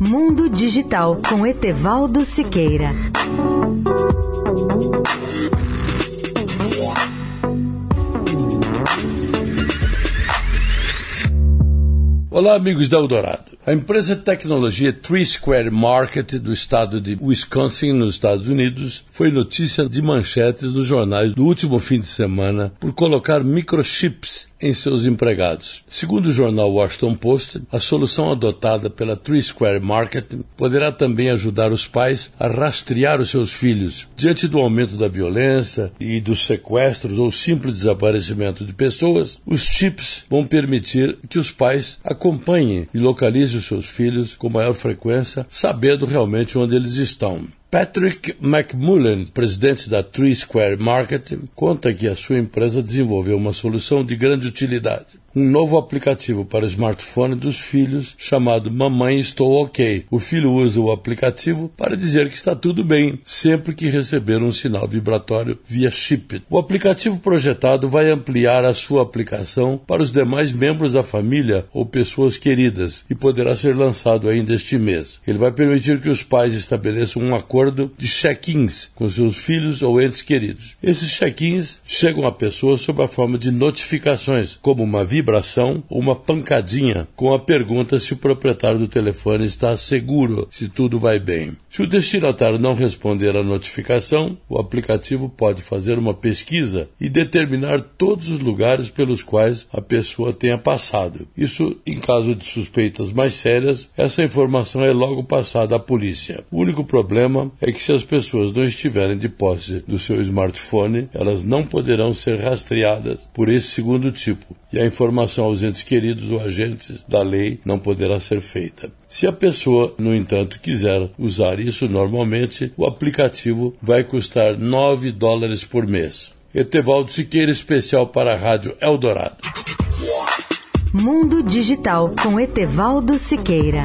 Mundo Digital com Etevaldo Siqueira. Olá, amigos da Eldorado. A empresa de tecnologia Three Square Market do estado de Wisconsin, nos Estados Unidos, foi notícia de manchetes nos jornais do último fim de semana por colocar microchips em seus empregados. Segundo o jornal Washington Post, a solução adotada pela Three Square Market poderá também ajudar os pais a rastrear os seus filhos. Diante do aumento da violência e dos sequestros ou simples desaparecimento de pessoas, os chips vão permitir que os pais acompanhem e localizem os seus filhos com maior frequência, sabendo realmente onde eles estão. Patrick McMullen, presidente da Tree Square Marketing, conta que a sua empresa desenvolveu uma solução de grande utilidade um novo aplicativo para smartphone dos filhos chamado Mamãe Estou OK. O filho usa o aplicativo para dizer que está tudo bem sempre que receber um sinal vibratório via chip. O aplicativo projetado vai ampliar a sua aplicação para os demais membros da família ou pessoas queridas e poderá ser lançado ainda este mês. Ele vai permitir que os pais estabeleçam um acordo de check-ins com seus filhos ou entes queridos. Esses check-ins chegam à pessoa sob a forma de notificações, como uma vibração vibração ou uma pancadinha com a pergunta se o proprietário do telefone está seguro, se tudo vai bem. Se o destinatário não responder à notificação, o aplicativo pode fazer uma pesquisa e determinar todos os lugares pelos quais a pessoa tenha passado. Isso, em caso de suspeitas mais sérias, essa informação é logo passada à polícia. O único problema é que se as pessoas não estiverem de posse do seu smartphone, elas não poderão ser rastreadas por esse segundo tipo. E a informação informação aos entes queridos ou agentes da lei não poderá ser feita. Se a pessoa, no entanto, quiser usar isso normalmente, o aplicativo vai custar 9 dólares por mês. Etevaldo Siqueira, especial para a Rádio Eldorado. Mundo Digital com Etevaldo Siqueira.